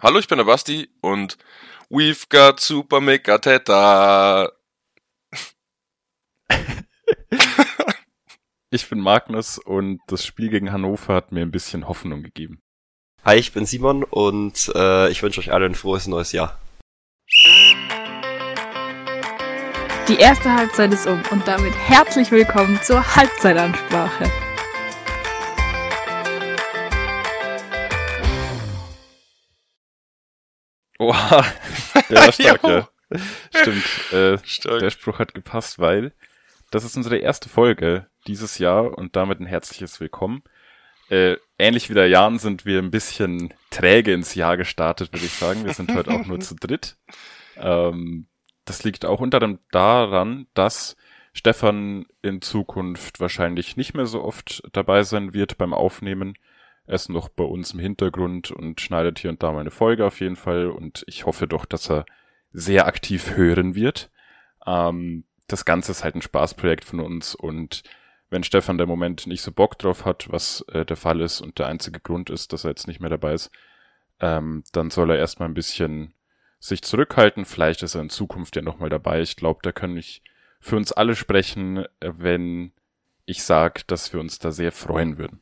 Hallo, ich bin der Basti und we've got Super Mega Teta. ich bin Magnus und das Spiel gegen Hannover hat mir ein bisschen Hoffnung gegeben. Hi, ich bin Simon und äh, ich wünsche euch allen ein frohes neues Jahr. Die erste Halbzeit ist um und damit herzlich willkommen zur Halbzeitansprache. Oha, der war stark, ja. Stimmt, äh, stark. der Spruch hat gepasst, weil das ist unsere erste Folge dieses Jahr und damit ein herzliches Willkommen. Äh, ähnlich wie der Jan sind wir ein bisschen träge ins Jahr gestartet, würde ich sagen. Wir sind heute auch nur zu dritt. Ähm, das liegt auch unter dem daran, dass Stefan in Zukunft wahrscheinlich nicht mehr so oft dabei sein wird beim Aufnehmen ist noch bei uns im Hintergrund und schneidet hier und da mal eine Folge auf jeden Fall. Und ich hoffe doch, dass er sehr aktiv hören wird. Ähm, das Ganze ist halt ein Spaßprojekt von uns und wenn Stefan der Moment nicht so Bock drauf hat, was äh, der Fall ist und der einzige Grund ist, dass er jetzt nicht mehr dabei ist, ähm, dann soll er erstmal ein bisschen sich zurückhalten. Vielleicht ist er in Zukunft ja nochmal dabei. Ich glaube, da kann ich für uns alle sprechen, wenn ich sage, dass wir uns da sehr freuen würden.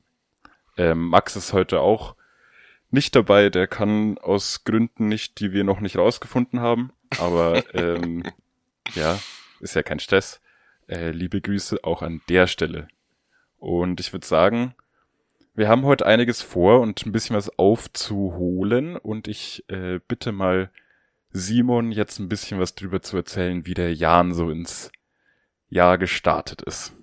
Ähm, Max ist heute auch nicht dabei. Der kann aus Gründen nicht, die wir noch nicht rausgefunden haben. Aber ähm, ja, ist ja kein Stress. Äh, liebe Grüße auch an der Stelle. Und ich würde sagen, wir haben heute einiges vor und ein bisschen was aufzuholen. Und ich äh, bitte mal Simon jetzt ein bisschen was drüber zu erzählen, wie der Jan so ins Jahr gestartet ist.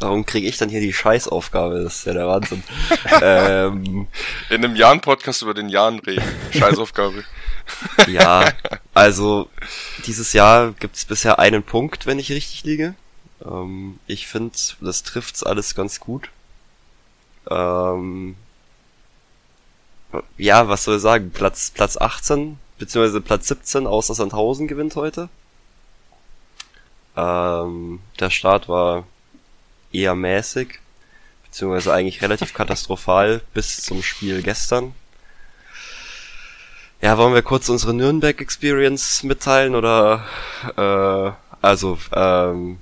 Warum kriege ich dann hier die Scheißaufgabe? Das ist ja der Wahnsinn. ähm, In einem Jan-Podcast über den Jan reden. Scheißaufgabe. ja, also dieses Jahr gibt's bisher einen Punkt, wenn ich richtig liege. Ähm, ich finde, das trifft's alles ganz gut. Ähm, ja, was soll ich sagen? Platz, Platz 18, beziehungsweise Platz 17 außer Sandhausen gewinnt heute. Ähm, der Start war eher mäßig, beziehungsweise eigentlich relativ katastrophal bis zum Spiel gestern. Ja, wollen wir kurz unsere Nürnberg-Experience mitteilen oder äh, also ähm,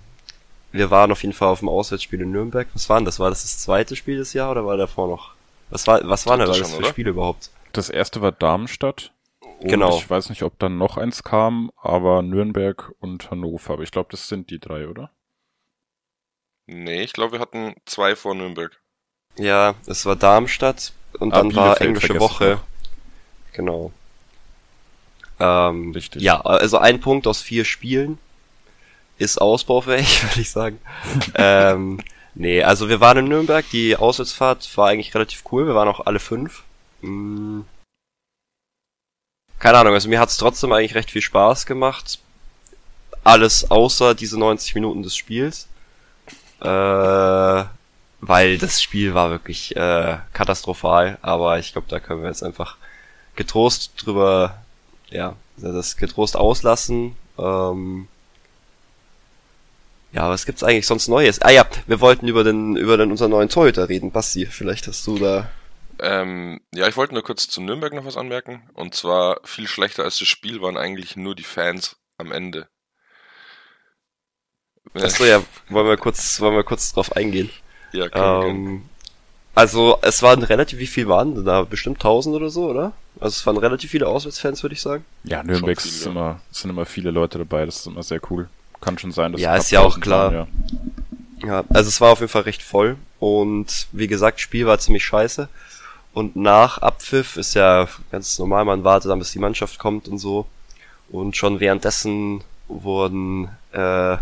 wir waren auf jeden Fall auf dem Auswärtsspiel in Nürnberg. Was war denn das? War das das zweite Spiel des Jahres oder war davor noch? Was war was waren denn das für Spiele überhaupt? Das erste war Darmstadt. Und genau. Ich weiß nicht, ob dann noch eins kam, aber Nürnberg und Hannover. Aber ich glaube, das sind die drei, oder? Nee, ich glaube, wir hatten zwei vor Nürnberg. Ja, es war Darmstadt und ah, dann war englische Woche. Genau. Ähm, Richtig. Ja, also ein Punkt aus vier Spielen ist ausbaufähig, würde ich sagen. ähm, nee, also wir waren in Nürnberg, die Auswärtsfahrt war eigentlich relativ cool, wir waren auch alle fünf. Hm. Keine Ahnung, also mir hat's trotzdem eigentlich recht viel Spaß gemacht. Alles außer diese 90 Minuten des Spiels äh, weil das Spiel war wirklich äh, katastrophal, aber ich glaube, da können wir jetzt einfach getrost drüber, ja, das getrost auslassen. Ähm, ja, was gibt's eigentlich sonst Neues? Ah ja, wir wollten über den über den unseren neuen Torhüter reden, Basti. Vielleicht hast du da. Ähm, ja, ich wollte nur kurz zu Nürnberg noch was anmerken. Und zwar viel schlechter als das Spiel waren eigentlich nur die Fans am Ende. Achso, ja, wollen wir kurz, wollen wir kurz drauf eingehen. Ja, ähm, Also, es waren relativ, wie viel waren da? Bestimmt 1000 oder so, oder? Also, es waren relativ viele Auswärtsfans, würde ich sagen. Ja, Nürnberg viel, sind, ja. immer, sind immer viele Leute dabei, das ist immer sehr cool. Kann schon sein, dass Ja, ist ja auch klar. Waren, ja. ja, also es war auf jeden Fall recht voll und wie gesagt, Spiel war ziemlich scheiße. Und nach Abpfiff ist ja ganz normal, man wartet dann, bis die Mannschaft kommt und so. Und schon währenddessen wurden äh,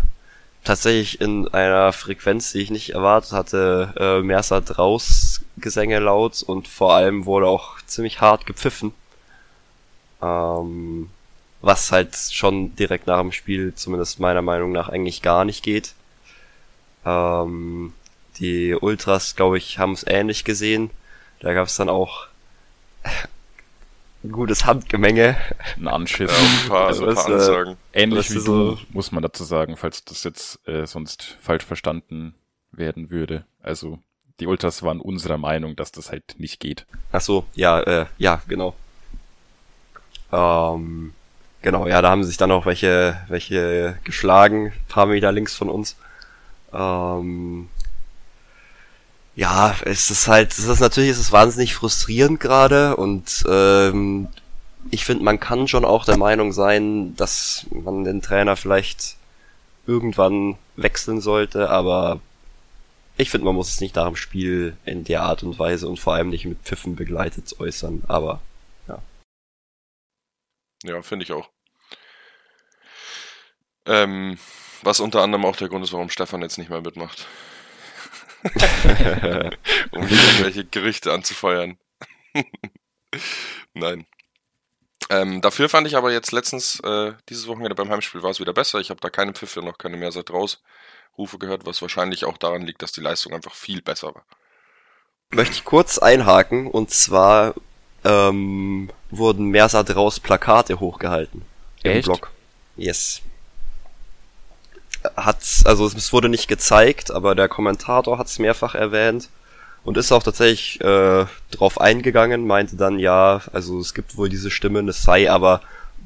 tatsächlich in einer Frequenz, die ich nicht erwartet hatte, äh, Mersat raus Gesänge laut und vor allem wurde auch ziemlich hart gepfiffen. Ähm, was halt schon direkt nach dem Spiel, zumindest meiner Meinung nach, eigentlich gar nicht geht. Ähm, die Ultras, glaube ich, haben es ähnlich gesehen. Da gab es dann auch gutes Handgemenge. Ein Anschiss. Ja, ein paar, also ein paar Ansagen. Ähnlich wie so muss man dazu sagen, falls das jetzt äh, sonst falsch verstanden werden würde. Also die Ultras waren unserer Meinung, dass das halt nicht geht. Ach so, ja, äh, ja, genau. Ähm, genau, ja, da haben sich dann auch welche, welche geschlagen, paar Meter links von uns. Ähm, ja, es ist halt, es ist natürlich, es ist wahnsinnig frustrierend gerade und ähm, ich finde, man kann schon auch der Meinung sein, dass man den Trainer vielleicht irgendwann wechseln sollte, aber ich finde, man muss es nicht nach dem Spiel in der Art und Weise und vor allem nicht mit Pfiffen begleitet äußern, aber ja. Ja, finde ich auch. Ähm, was unter anderem auch der Grund ist, warum Stefan jetzt nicht mehr mitmacht. um irgendwelche Gerüchte anzufeuern. Nein. Ähm, dafür fand ich aber jetzt letztens, äh, dieses Wochenende beim Heimspiel war es wieder besser. Ich habe da keine Pfiffe, noch keine Mehrseite rausrufe gehört, was wahrscheinlich auch daran liegt, dass die Leistung einfach viel besser war. Möchte ich kurz einhaken, und zwar ähm, wurden Mersat raus Plakate hochgehalten. Echt? Im Blog. Yes. Hat's, also es wurde nicht gezeigt, aber der Kommentator hat es mehrfach erwähnt und ist auch tatsächlich äh, drauf eingegangen, meinte dann ja, also es gibt wohl diese Stimmen, es sei aber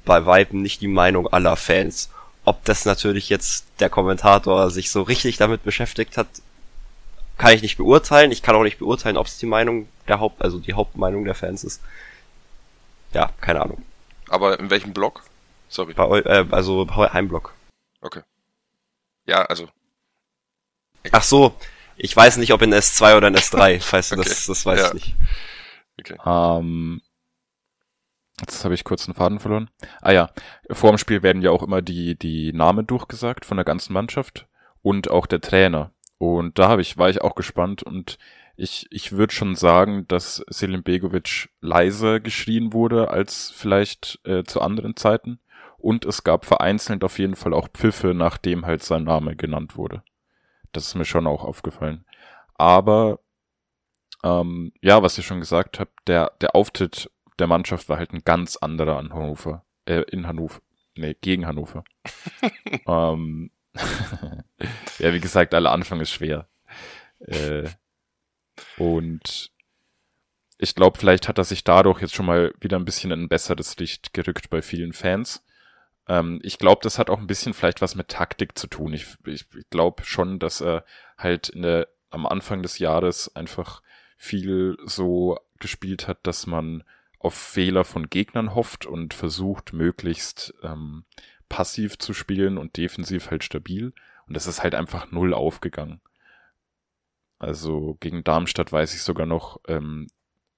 bei Weitem nicht die Meinung aller Fans. Ob das natürlich jetzt der Kommentator sich so richtig damit beschäftigt hat, kann ich nicht beurteilen. Ich kann auch nicht beurteilen, ob es die Meinung der Haupt, also die Hauptmeinung der Fans ist. Ja, keine Ahnung. Aber in welchem Blog? Sorry. Bei, äh, also Heimblock. Okay. Ja, also. Ach so, ich weiß nicht, ob in S2 oder in S3, falls du okay. das, das weiß ja. ich nicht. Okay. Ähm, jetzt habe ich kurz einen Faden verloren. Ah ja, vor dem Spiel werden ja auch immer die, die Namen durchgesagt von der ganzen Mannschaft und auch der Trainer. Und da habe ich, war ich auch gespannt und ich, ich würde schon sagen, dass Selim Begovic leiser geschrien wurde als vielleicht äh, zu anderen Zeiten. Und es gab vereinzelt auf jeden Fall auch Pfiffe, nachdem halt sein Name genannt wurde. Das ist mir schon auch aufgefallen. Aber ähm, ja, was ihr schon gesagt habt, der, der Auftritt der Mannschaft war halt ein ganz anderer an Hannover. Äh, in Hannover. Nee, gegen Hannover. ähm, ja, wie gesagt, aller Anfang ist schwer. Äh, und ich glaube, vielleicht hat er sich dadurch jetzt schon mal wieder ein bisschen in ein besseres Licht gerückt bei vielen Fans. Ähm, ich glaube, das hat auch ein bisschen vielleicht was mit Taktik zu tun. Ich, ich, ich glaube schon, dass er halt in der, am Anfang des Jahres einfach viel so gespielt hat, dass man auf Fehler von Gegnern hofft und versucht, möglichst ähm, passiv zu spielen und defensiv halt stabil. Und das ist halt einfach null aufgegangen. Also gegen Darmstadt weiß ich sogar noch, ähm,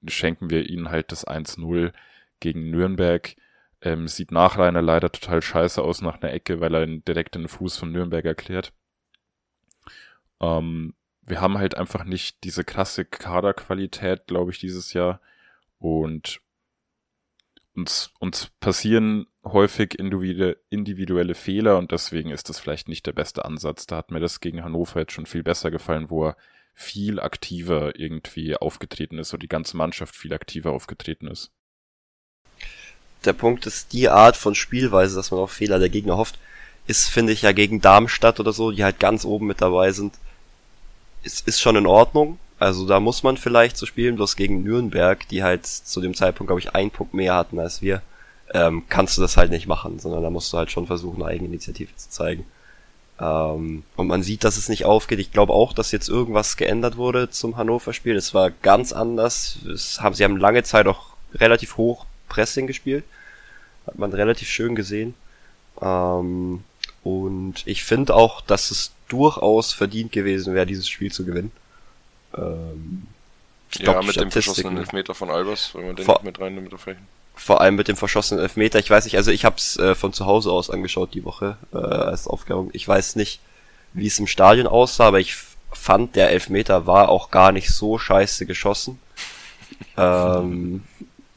schenken wir ihnen halt das 1-0 gegen Nürnberg. Ähm, sieht nach Rainer leider total scheiße aus nach einer Ecke, weil er direkt in den Fuß von Nürnberg erklärt. Ähm, wir haben halt einfach nicht diese krasse Kaderqualität, glaube ich, dieses Jahr. Und uns, uns passieren häufig individuelle Fehler und deswegen ist das vielleicht nicht der beste Ansatz. Da hat mir das gegen Hannover jetzt schon viel besser gefallen, wo er viel aktiver irgendwie aufgetreten ist oder die ganze Mannschaft viel aktiver aufgetreten ist der Punkt ist, die Art von Spielweise, dass man auf Fehler der Gegner hofft, ist, finde ich, ja gegen Darmstadt oder so, die halt ganz oben mit dabei sind, ist, ist schon in Ordnung. Also da muss man vielleicht so spielen, bloß gegen Nürnberg, die halt zu dem Zeitpunkt, glaube ich, einen Punkt mehr hatten als wir, ähm, kannst du das halt nicht machen, sondern da musst du halt schon versuchen, Eigeninitiative zu zeigen. Ähm, und man sieht, dass es nicht aufgeht. Ich glaube auch, dass jetzt irgendwas geändert wurde zum Hannover-Spiel. Es war ganz anders. Es haben, sie haben lange Zeit auch relativ hoch Pressing gespielt. Hat man relativ schön gesehen. Ähm, und ich finde auch, dass es durchaus verdient gewesen wäre, dieses Spiel zu gewinnen. Ähm, ja, mit dem verschossenen Elfmeter von Albers, wenn man den vor, mit reinnimmt Vor allem mit dem verschossenen Elfmeter. Ich weiß nicht, also ich habe es äh, von zu Hause aus angeschaut die Woche äh, als Aufklärung. Ich weiß nicht, wie es im Stadion aussah, aber ich fand, der Elfmeter war auch gar nicht so scheiße geschossen. ähm,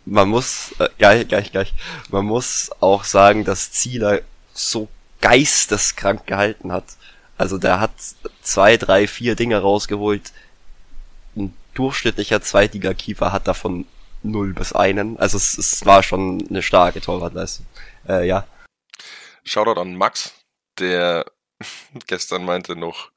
man muss, äh, gleich, gleich, gleich, man muss auch sagen, dass Zieler so geisteskrank gehalten hat. Also der hat zwei, drei, vier Dinge rausgeholt. Ein durchschnittlicher Zweitliga-Keeper hat davon null bis einen. Also es, es war schon eine starke Torwartleistung. Äh, ja. Shoutout an Max, der gestern meinte noch,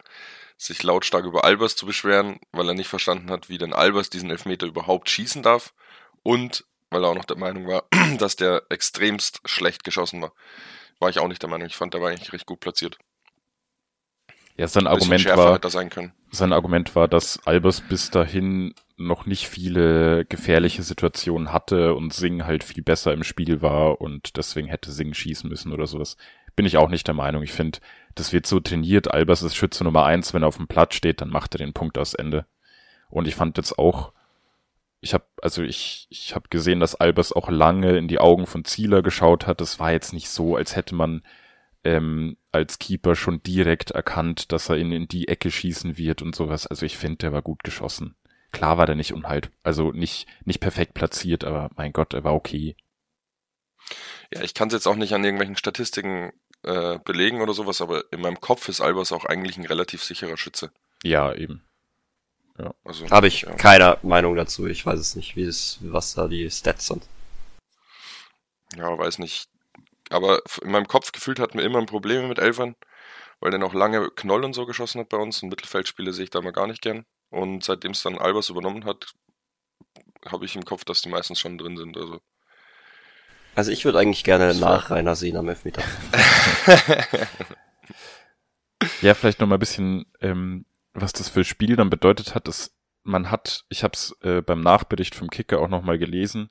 sich lautstark über Albers zu beschweren, weil er nicht verstanden hat, wie denn Albers diesen Elfmeter überhaupt schießen darf. Und weil er auch noch der Meinung war, dass der extremst schlecht geschossen war. War ich auch nicht der Meinung. Ich fand, der war eigentlich recht gut platziert. Ja, sein Argument war, sein Argument war, dass Albers bis dahin noch nicht viele gefährliche Situationen hatte und Sing halt viel besser im Spiel war und deswegen hätte Sing schießen müssen oder sowas. Bin ich auch nicht der Meinung. Ich finde, das wird so trainiert. Albers ist Schütze Nummer eins. Wenn er auf dem Platz steht, dann macht er den Punkt aus Ende. Und ich fand jetzt auch, ich habe also ich ich habe gesehen, dass Albers auch lange in die Augen von Zieler geschaut hat. Das war jetzt nicht so, als hätte man ähm, als Keeper schon direkt erkannt, dass er ihn in die Ecke schießen wird und sowas. Also ich finde, der war gut geschossen. Klar war der nicht unhalt, also nicht nicht perfekt platziert, aber mein Gott, er war okay. Ja, ich kann es jetzt auch nicht an irgendwelchen Statistiken äh, belegen oder sowas, aber in meinem Kopf ist Albers auch eigentlich ein relativ sicherer Schütze. Ja, eben. Ja. Also, Habe ich ja. keine Meinung dazu. Ich weiß es nicht, wie es, was da die Stats sind. Ja, weiß nicht. Aber in meinem Kopf gefühlt hatten wir immer Probleme mit Elfern, weil der noch lange Knoll und so geschossen hat bei uns. Und Mittelfeldspiele sehe ich da mal gar nicht gern. Und seitdem es dann Albers übernommen hat, habe ich im Kopf, dass die meistens schon drin sind. Also, also ich würde eigentlich gerne nach Rainer sehen am Elfmeter. ja, vielleicht noch mal ein bisschen ähm, was das für Spiel dann bedeutet hat, ist, man hat, ich habe es äh, beim Nachbericht vom Kicker auch nochmal gelesen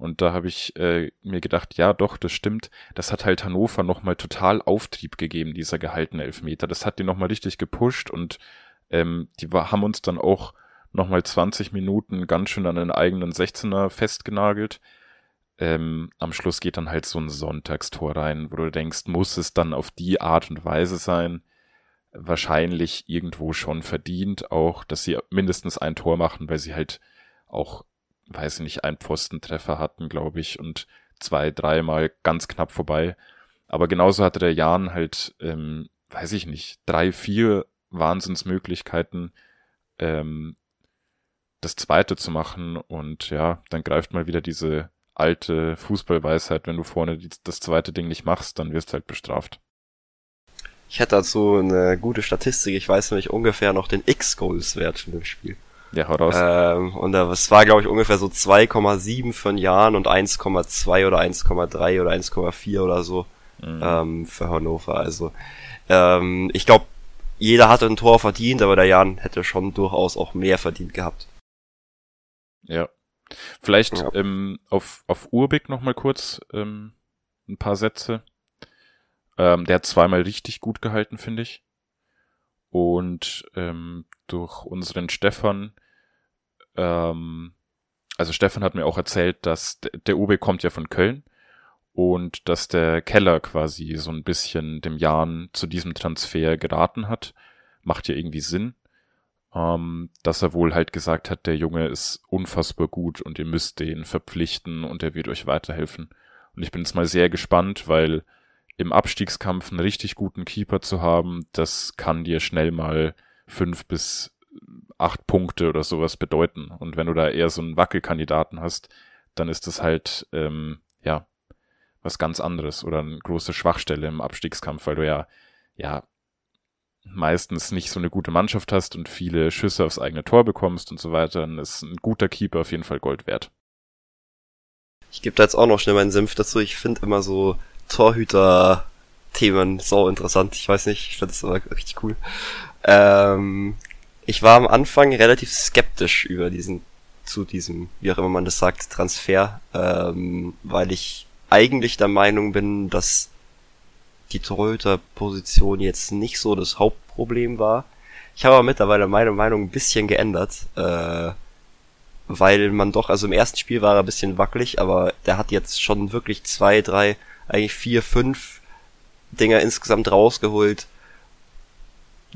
und da habe ich äh, mir gedacht, ja doch, das stimmt, das hat halt Hannover nochmal total Auftrieb gegeben, dieser gehaltene Elfmeter. Das hat die nochmal richtig gepusht und ähm, die war, haben uns dann auch nochmal 20 Minuten ganz schön an den eigenen 16er festgenagelt. Ähm, am Schluss geht dann halt so ein Sonntagstor rein, wo du denkst, muss es dann auf die Art und Weise sein? Wahrscheinlich irgendwo schon verdient, auch, dass sie mindestens ein Tor machen, weil sie halt auch, weiß ich nicht, einen Pfostentreffer hatten, glaube ich, und zwei, dreimal ganz knapp vorbei. Aber genauso hatte der Jan halt, ähm, weiß ich nicht, drei, vier Wahnsinnsmöglichkeiten, ähm, das zweite zu machen und ja, dann greift mal wieder diese alte Fußballweisheit, wenn du vorne das zweite Ding nicht machst, dann wirst du halt bestraft. Ich hätte dazu eine gute Statistik. Ich weiß nämlich ungefähr noch den X-Goals-Wert von dem Spiel. Ja, hau raus. Ähm, und es war, glaube ich, ungefähr so 2,7 für Jahren und 1,2 oder 1,3 oder 1,4 oder so mhm. ähm, für Hannover. Also ähm, ich glaube, jeder hatte ein Tor verdient, aber der Jan hätte schon durchaus auch mehr verdient gehabt. Ja. Vielleicht ja. Ähm, auf, auf Urbik noch mal kurz ähm, ein paar Sätze. Ähm, der hat zweimal richtig gut gehalten, finde ich. Und ähm, durch unseren Stefan, ähm, also Stefan hat mir auch erzählt, dass der Ube kommt ja von Köln und dass der Keller quasi so ein bisschen dem Jan zu diesem Transfer geraten hat. Macht ja irgendwie Sinn. Ähm, dass er wohl halt gesagt hat, der Junge ist unfassbar gut und ihr müsst den verpflichten und er wird euch weiterhelfen. Und ich bin jetzt mal sehr gespannt, weil im Abstiegskampf einen richtig guten Keeper zu haben, das kann dir schnell mal fünf bis acht Punkte oder sowas bedeuten. Und wenn du da eher so einen Wackelkandidaten hast, dann ist das halt, ähm, ja, was ganz anderes oder eine große Schwachstelle im Abstiegskampf, weil du ja, ja, meistens nicht so eine gute Mannschaft hast und viele Schüsse aufs eigene Tor bekommst und so weiter, dann ist ein guter Keeper auf jeden Fall Gold wert. Ich gebe da jetzt auch noch schnell meinen Senf dazu. Ich finde immer so Torhüter-Themen so interessant. Ich weiß nicht, ich finde das aber richtig cool. Ähm, ich war am Anfang relativ skeptisch über diesen, zu diesem, wie auch immer man das sagt, Transfer, ähm, weil ich eigentlich der Meinung bin, dass die Torhüter-Position jetzt nicht so das Hauptproblem war. Ich habe aber mittlerweile meine Meinung ein bisschen geändert, äh, weil man doch, also im ersten Spiel war er ein bisschen wackelig, aber der hat jetzt schon wirklich zwei, drei eigentlich vier, fünf Dinger insgesamt rausgeholt,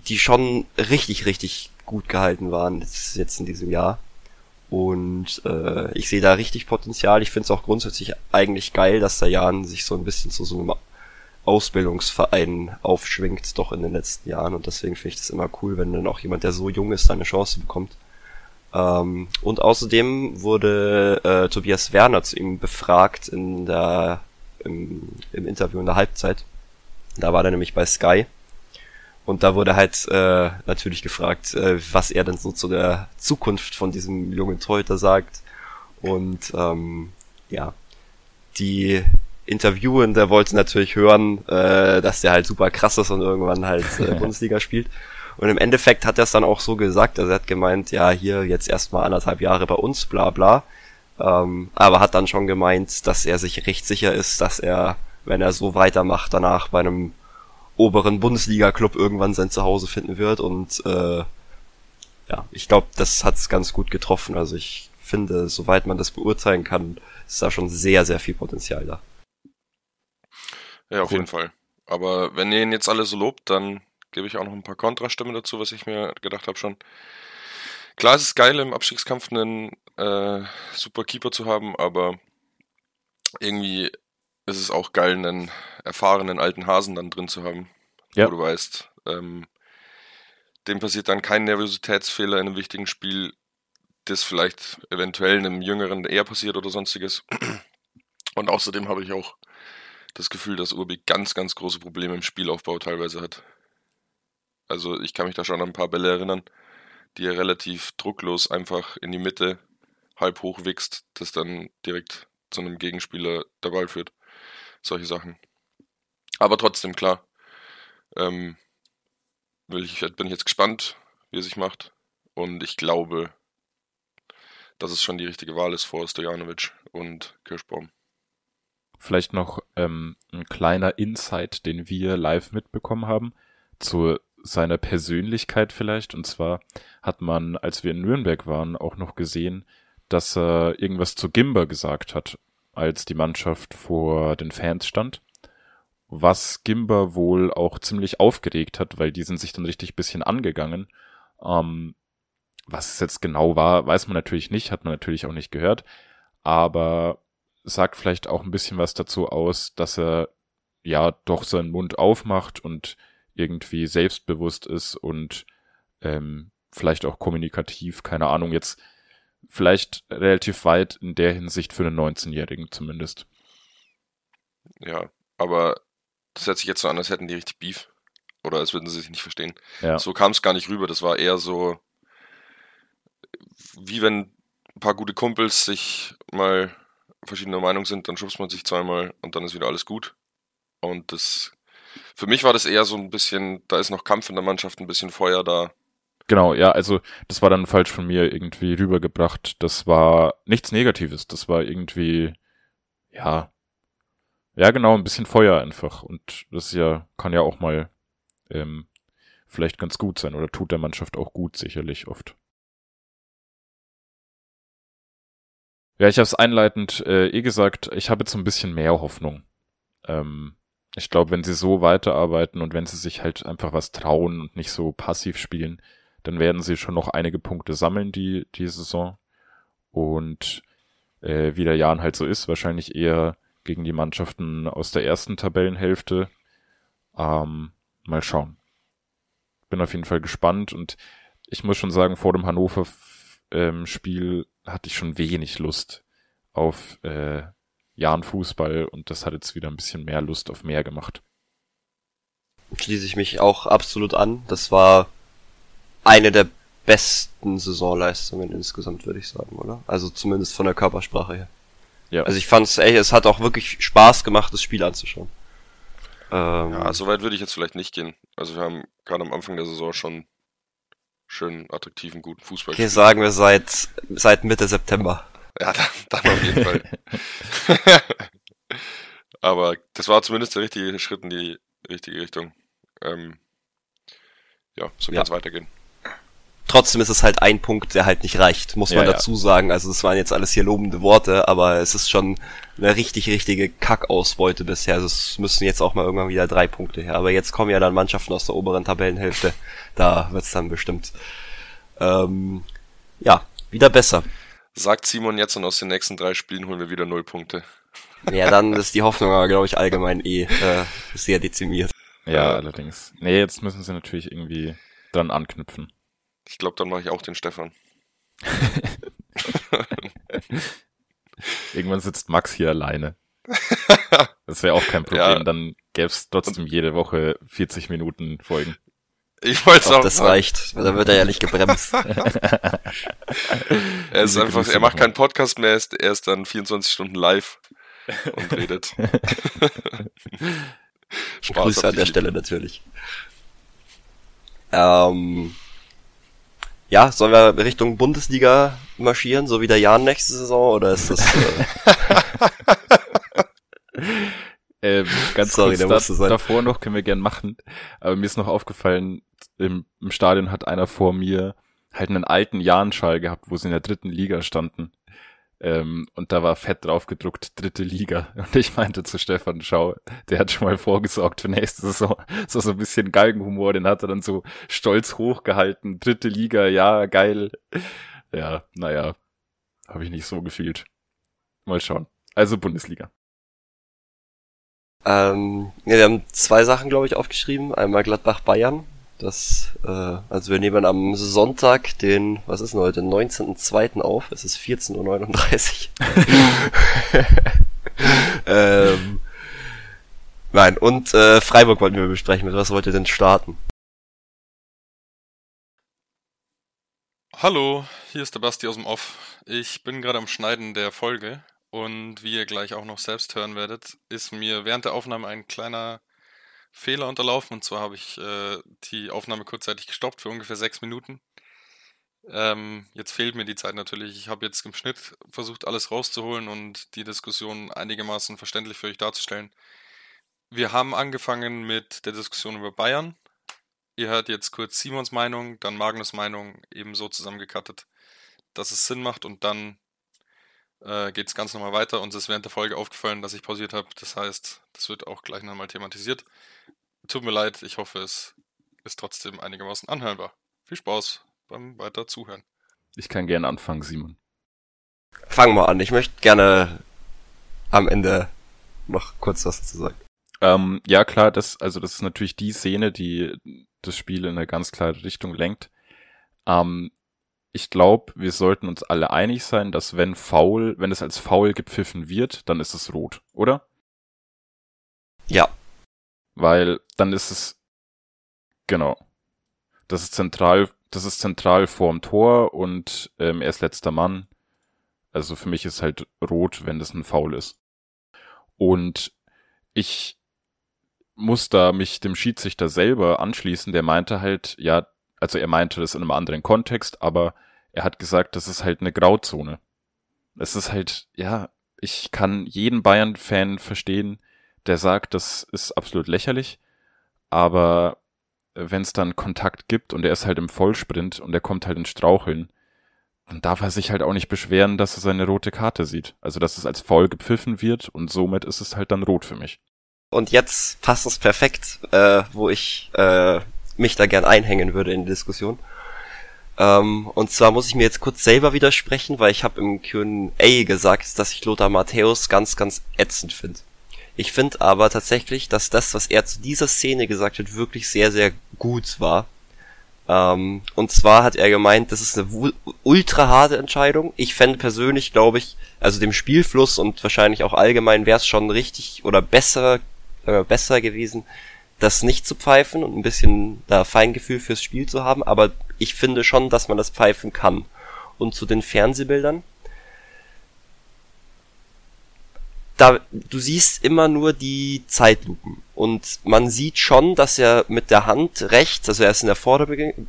die schon richtig, richtig gut gehalten waren jetzt, in diesem Jahr. Und äh, ich sehe da richtig Potenzial. Ich finde es auch grundsätzlich eigentlich geil, dass der Jan sich so ein bisschen zu so einem Ausbildungsverein aufschwingt, doch in den letzten Jahren. Und deswegen finde ich das immer cool, wenn dann auch jemand, der so jung ist, seine Chance bekommt. Ähm, und außerdem wurde äh, Tobias Werner zu ihm befragt in der im, im Interview in der Halbzeit. Da war er nämlich bei Sky. Und da wurde halt äh, natürlich gefragt, äh, was er denn so zu der Zukunft von diesem jungen Torhüter sagt. Und ähm, ja, die Interviewende wollte natürlich hören, äh, dass der halt super krass ist und irgendwann halt äh, Bundesliga spielt. Und im Endeffekt hat er es dann auch so gesagt, also er hat gemeint, ja, hier jetzt erstmal anderthalb Jahre bei uns, bla bla. Ähm, aber hat dann schon gemeint, dass er sich recht sicher ist, dass er, wenn er so weitermacht, danach bei einem oberen Bundesliga-Club irgendwann sein Zuhause finden wird. Und äh, ja, ich glaube, das hat's ganz gut getroffen. Also ich finde, soweit man das beurteilen kann, ist da schon sehr, sehr viel Potenzial da. Ja, auf cool. jeden Fall. Aber wenn ihr ihn jetzt alle so lobt, dann gebe ich auch noch ein paar Kontrastimmen dazu, was ich mir gedacht habe schon. Klar, es ist geil, im Abstiegskampf einen äh, super Keeper zu haben, aber irgendwie ist es auch geil, einen erfahrenen alten Hasen dann drin zu haben. Ja. Wo du weißt, ähm, dem passiert dann kein Nervositätsfehler in einem wichtigen Spiel, das vielleicht eventuell einem Jüngeren eher passiert oder sonstiges. Und außerdem habe ich auch das Gefühl, dass Urbi ganz, ganz große Probleme im Spielaufbau teilweise hat. Also ich kann mich da schon an ein paar Bälle erinnern, die er relativ drucklos einfach in die Mitte halb hoch wächst, das dann direkt zu einem Gegenspieler der Ball führt. Solche Sachen. Aber trotzdem, klar. Ähm, ich, bin ich jetzt gespannt, wie er sich macht. Und ich glaube, dass es schon die richtige Wahl ist vor Stojanovic und Kirschbaum. Vielleicht noch ähm, ein kleiner Insight, den wir live mitbekommen haben, zu seiner Persönlichkeit vielleicht. Und zwar hat man, als wir in Nürnberg waren, auch noch gesehen, dass er irgendwas zu Gimba gesagt hat, als die Mannschaft vor den Fans stand. Was Gimba wohl auch ziemlich aufgeregt hat, weil die sind sich dann richtig bisschen angegangen. Ähm, was es jetzt genau war, weiß man natürlich nicht, hat man natürlich auch nicht gehört. Aber sagt vielleicht auch ein bisschen was dazu aus, dass er ja doch seinen Mund aufmacht und irgendwie selbstbewusst ist und ähm, vielleicht auch kommunikativ, keine Ahnung, jetzt vielleicht relativ weit in der Hinsicht für einen 19-Jährigen zumindest. Ja, aber das hört sich jetzt so an, als hätten die richtig Beef. Oder als würden sie sich nicht verstehen. Ja. So kam es gar nicht rüber. Das war eher so, wie wenn ein paar gute Kumpels sich mal verschiedener Meinung sind, dann schubst man sich zweimal und dann ist wieder alles gut. Und das, für mich war das eher so ein bisschen, da ist noch Kampf in der Mannschaft, ein bisschen Feuer da. Genau, ja, also das war dann falsch von mir irgendwie rübergebracht. Das war nichts Negatives. Das war irgendwie, ja, ja genau, ein bisschen Feuer einfach. Und das ja, kann ja auch mal ähm, vielleicht ganz gut sein oder tut der Mannschaft auch gut, sicherlich oft. Ja, ich habe es einleitend äh, eh gesagt, ich habe jetzt ein bisschen mehr Hoffnung. Ähm, ich glaube, wenn sie so weiterarbeiten und wenn sie sich halt einfach was trauen und nicht so passiv spielen, dann werden sie schon noch einige Punkte sammeln, die, die Saison. Und äh, wie der Jan halt so ist, wahrscheinlich eher gegen die Mannschaften aus der ersten Tabellenhälfte. Ähm, mal schauen. Bin auf jeden Fall gespannt und ich muss schon sagen, vor dem Hannover ähm, hatte ich schon wenig Lust auf äh, Jahren Fußball und das hat jetzt wieder ein bisschen mehr Lust auf mehr gemacht. Schließe ich mich auch absolut an. Das war eine der besten Saisonleistungen insgesamt, würde ich sagen, oder? Also zumindest von der Körpersprache her. Ja. Also ich fand es, ey, es hat auch wirklich Spaß gemacht, das Spiel anzuschauen. Ähm, ja, so weit würde ich jetzt vielleicht nicht gehen. Also wir haben gerade am Anfang der Saison schon schönen, attraktiven, guten Fußball. Hier sagen wir seit, seit Mitte September. Ja, dann, dann auf jeden Fall. Aber das war zumindest der richtige Schritt in die richtige Richtung. Ähm, ja, so kann es ja. weitergehen. Trotzdem ist es halt ein Punkt, der halt nicht reicht, muss man ja, dazu sagen. Also das waren jetzt alles hier lobende Worte, aber es ist schon eine richtig, richtige Kackausbeute bisher. Also es müssen jetzt auch mal irgendwann wieder drei Punkte her. Aber jetzt kommen ja dann Mannschaften aus der oberen Tabellenhälfte. da wird's dann bestimmt ähm, ja, wieder besser. Sagt Simon jetzt und aus den nächsten drei Spielen holen wir wieder null Punkte. Ja, dann ist die Hoffnung aber, glaube ich, allgemein eh äh, sehr dezimiert. Ja, allerdings. Nee, jetzt müssen sie natürlich irgendwie dran anknüpfen. Ich glaube, dann mache ich auch den Stefan. Irgendwann sitzt Max hier alleine. Das wäre auch kein Problem. Ja. Dann gäbe es trotzdem jede Woche 40 Minuten Folgen. Ich wollte es auch. Das sagen. reicht, da wird er ja nicht gebremst. er ist einfach, er macht keinen Podcast mehr, er ist, er ist dann 24 Stunden live und redet. Spaß Grüße an der Stelle natürlich. Ähm, ja, sollen wir Richtung Bundesliga marschieren, so wie der Jan nächste Saison, oder ist das... Äh... ähm, ganz Sorry, kurz da, davor noch können wir gern machen, aber mir ist noch aufgefallen, im, im Stadion hat einer vor mir halt einen alten Jahnschal gehabt, wo sie in der dritten Liga standen. Ähm, und da war fett drauf gedruckt, dritte Liga. Und ich meinte zu Stefan, schau, der hat schon mal vorgesorgt für nächste Saison. So, so ein bisschen Galgenhumor, den hat er dann so stolz hochgehalten. Dritte Liga, ja, geil. Ja, naja, habe ich nicht so gefühlt. Mal schauen. Also Bundesliga. Ähm, ja, wir haben zwei Sachen, glaube ich, aufgeschrieben. Einmal Gladbach-Bayern. Das, äh, also wir nehmen am Sonntag den, was ist denn heute, 19.02. auf. Es ist 14.39 Uhr. ähm, nein, und äh, Freiburg wollten wir besprechen. Mit was wollt ihr denn starten? Hallo, hier ist der Basti aus dem Off. Ich bin gerade am Schneiden der Folge und wie ihr gleich auch noch selbst hören werdet, ist mir während der Aufnahme ein kleiner Fehler unterlaufen. Und zwar habe ich äh, die Aufnahme kurzzeitig gestoppt für ungefähr sechs Minuten. Ähm, jetzt fehlt mir die Zeit natürlich. Ich habe jetzt im Schnitt versucht, alles rauszuholen und die Diskussion einigermaßen verständlich für euch darzustellen. Wir haben angefangen mit der Diskussion über Bayern. Ihr hört jetzt kurz Simons Meinung, dann Magnus Meinung ebenso zusammengekattet, dass es Sinn macht und dann äh, geht es ganz normal weiter. Uns ist während der Folge aufgefallen, dass ich pausiert habe. Das heißt, das wird auch gleich nochmal thematisiert. Tut mir leid, ich hoffe, es ist trotzdem einigermaßen anhörbar. Viel Spaß beim weiter Zuhören. Ich kann gerne anfangen, Simon. Fangen wir an. Ich möchte gerne am Ende noch kurz was dazu sagen. Ähm, ja, klar, das, also das ist natürlich die Szene, die das Spiel in eine ganz klare Richtung lenkt. Ähm, ich glaube, wir sollten uns alle einig sein, dass wenn faul, wenn es als faul gepfiffen wird, dann ist es rot, oder? Ja. Weil dann ist es genau. Das ist zentral, das ist zentral vorm Tor und ähm, er ist letzter Mann. Also für mich ist halt rot, wenn das ein Foul ist. Und ich muss da mich dem Schiedsrichter selber anschließen, der meinte halt, ja, also er meinte das in einem anderen Kontext, aber er hat gesagt, das ist halt eine Grauzone. Es ist halt, ja, ich kann jeden Bayern-Fan verstehen, der sagt, das ist absolut lächerlich, aber wenn es dann Kontakt gibt und er ist halt im Vollsprint und er kommt halt in Straucheln, dann darf er sich halt auch nicht beschweren, dass er seine rote Karte sieht. Also, dass es als faul gepfiffen wird und somit ist es halt dann rot für mich. Und jetzt passt es perfekt, äh, wo ich äh, mich da gern einhängen würde in die Diskussion. Ähm, und zwar muss ich mir jetzt kurz selber widersprechen, weil ich habe im Q&A gesagt, dass ich Lothar Matthäus ganz, ganz ätzend finde. Ich finde aber tatsächlich, dass das, was er zu dieser Szene gesagt hat, wirklich sehr, sehr gut war. Ähm, und zwar hat er gemeint, das ist eine ultra harte Entscheidung. Ich fände persönlich, glaube ich, also dem Spielfluss und wahrscheinlich auch allgemein wäre es schon richtig oder besser, äh, besser gewesen, das nicht zu pfeifen und ein bisschen da Feingefühl fürs Spiel zu haben, aber ich finde schon, dass man das pfeifen kann. Und zu den Fernsehbildern. Da, du siehst immer nur die Zeitlupen. Und man sieht schon, dass er mit der Hand rechts, also er ist in der Vor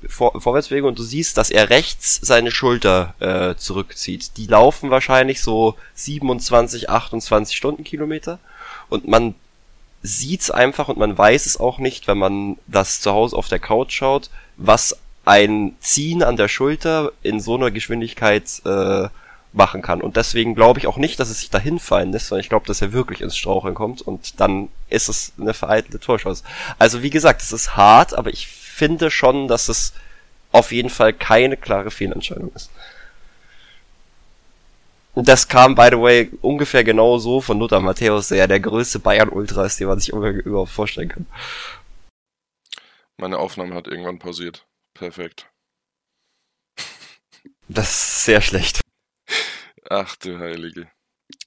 Vorwärtsbewegung und du siehst, dass er rechts seine Schulter äh, zurückzieht. Die laufen wahrscheinlich so 27, 28 Stundenkilometer. Und man sieht's einfach und man weiß es auch nicht, wenn man das zu Hause auf der Couch schaut, was ein Ziehen an der Schulter in so einer Geschwindigkeit äh, machen kann. Und deswegen glaube ich auch nicht, dass es sich dahin fallen lässt, sondern ich glaube, dass er wirklich ins Straucheln kommt und dann ist es eine vereitelte Torschance. Also wie gesagt, es ist hart, aber ich finde schon, dass es auf jeden Fall keine klare Fehlentscheidung ist. Das kam, by the way, ungefähr genau so von Lothar Matthäus, der ja der größte Bayern-Ultra ist, den man sich überhaupt vorstellen kann. Meine Aufnahme hat irgendwann pausiert. Perfekt. Das ist sehr schlecht. Ach du Heilige.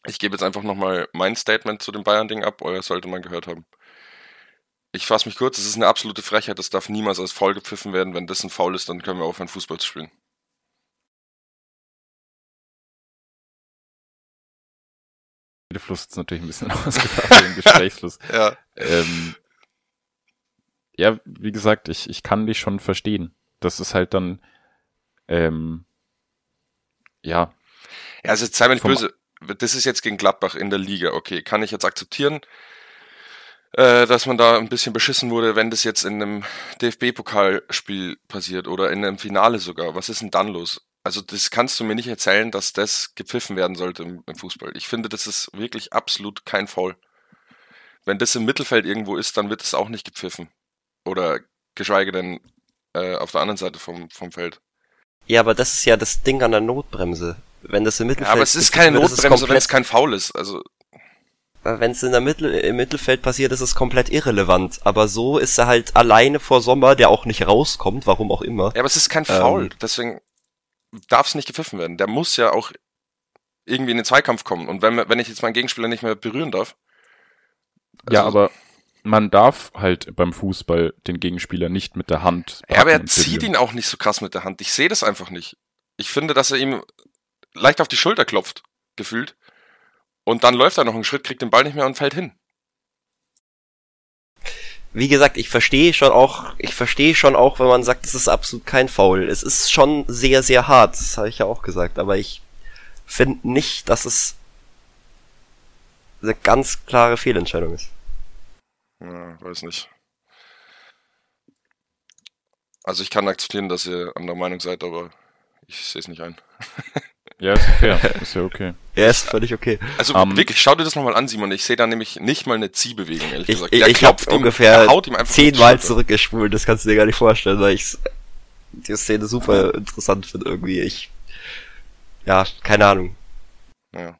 Ich gebe jetzt einfach nochmal mein Statement zu dem Bayern-Ding ab, euer sollte man gehört haben. ich fasse mich kurz, es ist eine absolute Frechheit, das darf niemals als Foul gepfiffen werden. Wenn das ein Foul ist, dann können wir aufhören, Fußball zu spielen. Der Fluss ist natürlich ein bisschen ausgedacht, den Gesprächsfluss. ja. Ähm, ja, wie gesagt, ich, ich kann dich schon verstehen. Das ist halt dann, ähm, ja. Ja, also sei mir nicht böse, das ist jetzt gegen Gladbach in der Liga, okay, kann ich jetzt akzeptieren, äh, dass man da ein bisschen beschissen wurde, wenn das jetzt in einem DFB-Pokalspiel passiert oder in einem Finale sogar. Was ist denn dann los? Also das kannst du mir nicht erzählen, dass das gepfiffen werden sollte im, im Fußball. Ich finde, das ist wirklich absolut kein Foul. Wenn das im Mittelfeld irgendwo ist, dann wird es auch nicht gepfiffen. Oder geschweige denn äh, auf der anderen Seite vom, vom Feld. Ja, aber das ist ja das Ding an der Notbremse. Wenn das im Mittelfeld. Ja, aber es ist keine Notbremse, wenn es kein Foul ist. Also wenn es in der Mittel im Mittelfeld passiert, ist es komplett irrelevant. Aber so ist er halt alleine vor Sommer, der auch nicht rauskommt, warum auch immer. Ja, aber es ist kein Foul, ähm, deswegen darf es nicht gepfiffen werden. Der muss ja auch irgendwie in den Zweikampf kommen. Und wenn, wenn ich jetzt meinen Gegenspieler nicht mehr berühren darf. Also ja, aber man darf halt beim Fußball den Gegenspieler nicht mit der Hand. Ja, aber er zieht ihn auch nicht so krass mit der Hand. Ich sehe das einfach nicht. Ich finde, dass er ihm leicht auf die Schulter klopft, gefühlt. Und dann läuft er noch einen Schritt, kriegt den Ball nicht mehr und fällt hin. Wie gesagt, ich verstehe schon auch, ich verstehe schon auch, wenn man sagt, es ist absolut kein Foul. Es ist schon sehr, sehr hart, das habe ich ja auch gesagt, aber ich finde nicht, dass es eine ganz klare Fehlentscheidung ist. Ja, weiß nicht. Also ich kann akzeptieren, dass ihr an der Meinung seid, aber ich sehe es nicht ein. Ja, ist fair. ist ja okay. Ja, ist völlig okay. Also um, wirklich, schau dir das nochmal an, Simon. Ich sehe da nämlich nicht mal eine Ziehbewegung, ehrlich ich, gesagt. Der ich habe ungefähr zehnmal zurückgespult, das kannst du dir gar nicht vorstellen, weil ich die Szene super interessant finde irgendwie. Ich, ja, keine Ahnung. Ja.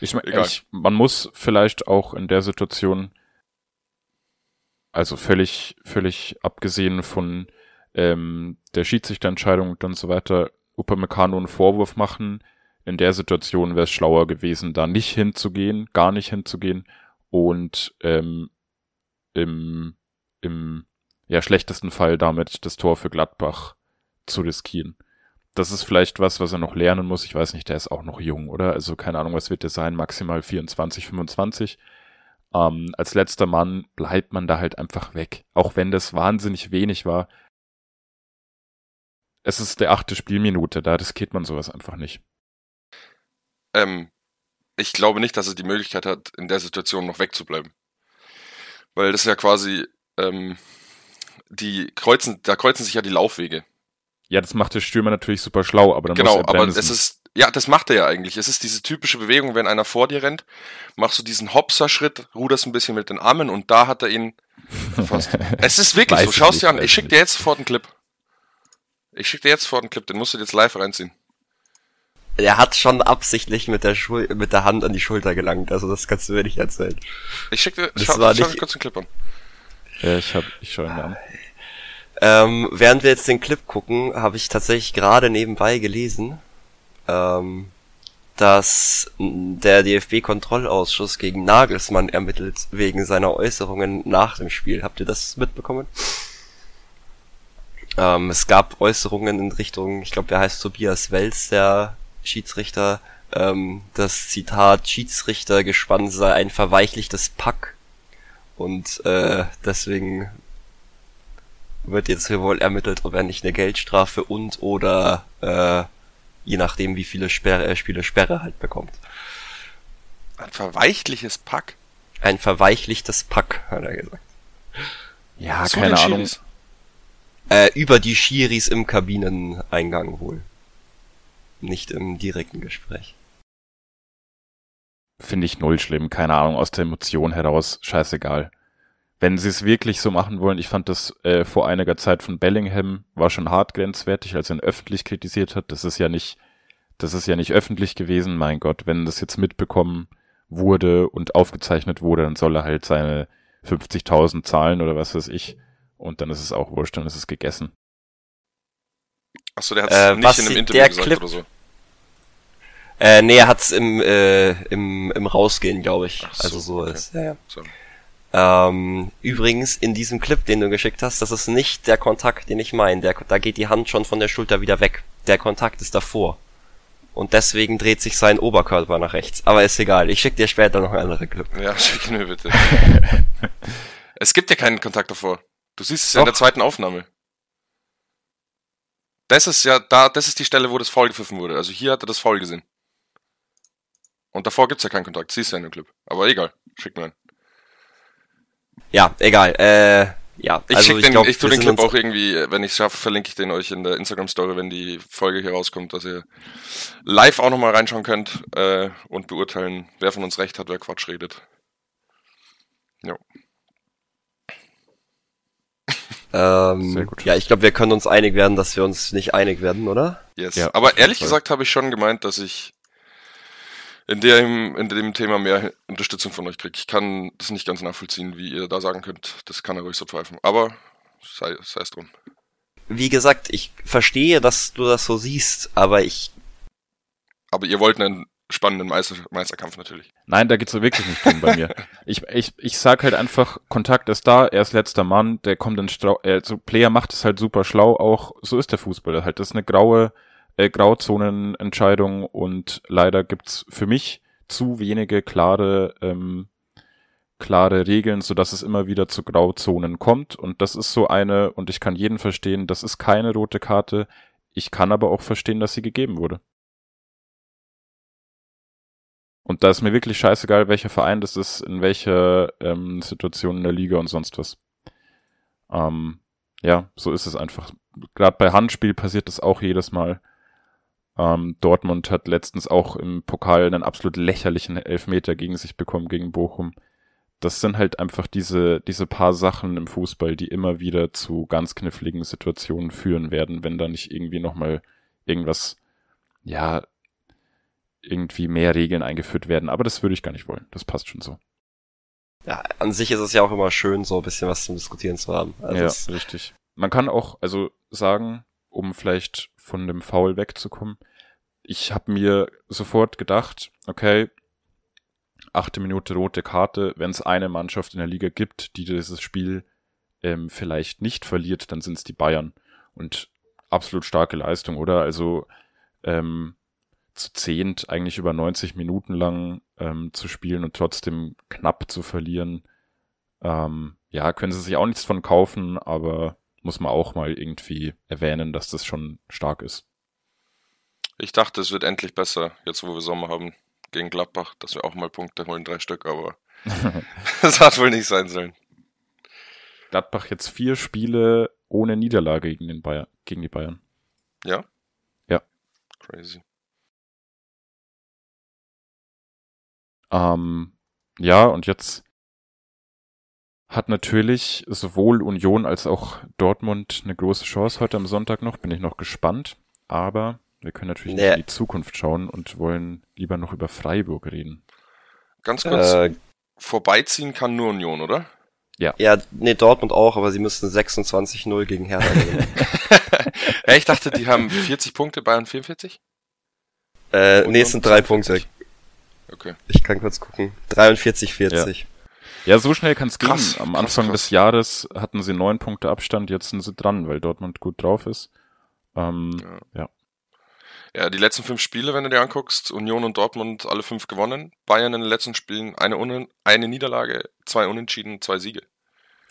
Ich meine, man muss vielleicht auch in der Situation, also völlig, völlig abgesehen von ähm, der Schiedsrichterentscheidung und so weiter, Upamecano einen Vorwurf machen. In der Situation wäre es schlauer gewesen, da nicht hinzugehen, gar nicht hinzugehen und ähm, im, im ja, schlechtesten Fall damit das Tor für Gladbach zu riskieren. Das ist vielleicht was, was er noch lernen muss. Ich weiß nicht, der ist auch noch jung, oder? Also keine Ahnung, was wird der sein? Maximal 24, 25. Ähm, als letzter Mann bleibt man da halt einfach weg. Auch wenn das wahnsinnig wenig war, es ist der achte Spielminute, da riskiert man sowas einfach nicht. Ähm, ich glaube nicht, dass er die Möglichkeit hat, in der Situation noch wegzubleiben. Weil das ja quasi, ähm, die kreuzen, da kreuzen sich ja die Laufwege. Ja, das macht der Stürmer natürlich super schlau, aber dann genau, muss er aber es ist, ja, das macht er ja eigentlich. Es ist diese typische Bewegung, wenn einer vor dir rennt, machst du diesen Hopser-Schritt, ruderst ein bisschen mit den Armen und da hat er ihn fast. es ist wirklich so, schau dir an, ich schick dir jetzt sofort einen Clip. Ich schicke dir jetzt vor den Clip, den musst du jetzt live reinziehen. Er hat schon absichtlich mit der, Schul mit der Hand an die Schulter gelangt, also das kannst du mir nicht erzählen. Ich schicke dir, das schau, war schau nicht... kurz den Clip an. Ja, ich hab, ich schau ihn an. Ähm, während wir jetzt den Clip gucken, habe ich tatsächlich gerade nebenbei gelesen, ähm, dass der DFB-Kontrollausschuss gegen Nagelsmann ermittelt wegen seiner Äußerungen nach dem Spiel. Habt ihr das mitbekommen? Ähm, es gab Äußerungen in Richtung, ich glaube, der heißt Tobias Wels, der Schiedsrichter, ähm, das Zitat Schiedsrichtergespann sei ein verweichlichtes Pack. Und äh, deswegen wird jetzt hier wohl ermittelt, ob er nicht eine Geldstrafe und oder äh, je nachdem wie viele Sperre, äh, Spiele Sperre halt bekommt. Ein verweichliches Pack? Ein verweichlichtes Pack, hat er gesagt. Ja, so keine Ahnung. Ist. Äh, über die Schiris im Kabineneingang wohl. Nicht im direkten Gespräch. Finde ich null schlimm, keine Ahnung, aus der Emotion heraus, scheißegal. Wenn sie es wirklich so machen wollen, ich fand das äh, vor einiger Zeit von Bellingham, war schon hart grenzwertig, als er ihn öffentlich kritisiert hat. Das ist ja nicht, das ist ja nicht öffentlich gewesen, mein Gott, wenn das jetzt mitbekommen wurde und aufgezeichnet wurde, dann soll er halt seine 50.000 zahlen oder was weiß ich und dann ist es auch wurscht, dann ist es gegessen. Achso, der hat es äh, nicht in einem Interview gesagt Clip, oder so. Äh, nee, er hat's im, äh, im, im Rausgehen, glaube ich. So, also so okay. ist. Ja, ja. So. Ähm, übrigens, in diesem Clip, den du geschickt hast, das ist nicht der Kontakt, den ich meine. Da geht die Hand schon von der Schulter wieder weg. Der Kontakt ist davor. Und deswegen dreht sich sein Oberkörper nach rechts. Aber ist egal, ich schicke dir später noch einen anderen Clip. Ja, schick mir bitte. es gibt ja keinen Kontakt davor. Du siehst es ja in der zweiten Aufnahme. Das ist ja da, das ist die Stelle, wo das Foul gepfiffen wurde. Also hier hat er das Foul gesehen. Und davor gibt's ja keinen Kontakt, siehst du ja in dem Clip. Aber egal, schick mir einen. Ja, egal. Äh, ja, ich also ich, den, glaub, ich tue den Clip auch irgendwie, wenn ich es schaffe, verlinke ich den euch in der Instagram-Story, wenn die Folge hier rauskommt, dass ihr live auch nochmal reinschauen könnt äh, und beurteilen, wer von uns recht hat, wer Quatsch redet. Ja. Ähm, ja, ich glaube, wir können uns einig werden, dass wir uns nicht einig werden, oder? Yes. Ja, Aber ehrlich gesagt habe ich schon gemeint, dass ich in dem, in dem Thema mehr Unterstützung von euch kriege. Ich kann das nicht ganz nachvollziehen, wie ihr da sagen könnt. Das kann er ruhig so pfeifen. Aber sei, sei es drum. Wie gesagt, ich verstehe, dass du das so siehst, aber ich. Aber ihr wollt einen spannenden Meister, Meisterkampf natürlich. Nein, da geht's so wirklich nicht drum bei mir. Ich, ich, ich sag halt einfach, Kontakt ist da, er ist letzter Mann, der kommt in Strau, also Player macht es halt super schlau, auch so ist der Fußball halt. Das ist eine graue, äh, Grauzonenentscheidung und leider gibt's für mich zu wenige klare, ähm, klare Regeln, so dass es immer wieder zu Grauzonen kommt und das ist so eine und ich kann jeden verstehen, das ist keine rote Karte. Ich kann aber auch verstehen, dass sie gegeben wurde. Und da ist mir wirklich scheißegal, welcher Verein das ist, in welcher ähm, Situation in der Liga und sonst was. Ähm, ja, so ist es einfach. Gerade bei Handspiel passiert das auch jedes Mal. Ähm, Dortmund hat letztens auch im Pokal einen absolut lächerlichen Elfmeter gegen sich bekommen, gegen Bochum. Das sind halt einfach diese, diese paar Sachen im Fußball, die immer wieder zu ganz kniffligen Situationen führen werden, wenn da nicht irgendwie nochmal irgendwas, ja, irgendwie mehr Regeln eingeführt werden. Aber das würde ich gar nicht wollen. Das passt schon so. Ja, an sich ist es ja auch immer schön, so ein bisschen was zum Diskutieren zu haben. Also ja, richtig. Man kann auch, also sagen, um vielleicht von dem Foul wegzukommen. Ich habe mir sofort gedacht, okay, achte Minute rote Karte, wenn es eine Mannschaft in der Liga gibt, die dieses Spiel ähm, vielleicht nicht verliert, dann sind es die Bayern. Und absolut starke Leistung, oder? Also ähm, zu zehnt eigentlich über 90 Minuten lang ähm, zu spielen und trotzdem knapp zu verlieren. Ähm, ja, können sie sich auch nichts von kaufen, aber muss man auch mal irgendwie erwähnen, dass das schon stark ist. Ich dachte, es wird endlich besser, jetzt wo wir Sommer haben, gegen Gladbach, dass wir auch mal Punkte holen, drei Stück, aber das hat wohl nicht sein sollen. Gladbach jetzt vier Spiele ohne Niederlage gegen, den Bayern, gegen die Bayern. Ja? Ja. Crazy. Ähm, ja, und jetzt hat natürlich sowohl Union als auch Dortmund eine große Chance heute am Sonntag noch, bin ich noch gespannt. Aber wir können natürlich nee. nicht in die Zukunft schauen und wollen lieber noch über Freiburg reden. Ganz kurz, äh, vorbeiziehen kann nur Union, oder? Ja. Ja, nee, Dortmund auch, aber sie müssten 26-0 gegen Hertha gewinnen. ja, ich dachte, die haben 40 Punkte, Bayern 44? Äh, nee, es sind drei Punkte. Okay. Ich kann kurz gucken. 43, 40. Ja. Ja, so schnell kann es gehen. Am Anfang krass. des Jahres hatten sie neun Punkte Abstand, jetzt sind sie dran, weil Dortmund gut drauf ist. Ähm, ja. ja. Ja, die letzten fünf Spiele, wenn du dir anguckst, Union und Dortmund alle fünf gewonnen. Bayern in den letzten Spielen eine, Un eine Niederlage, zwei Unentschieden, zwei Siege.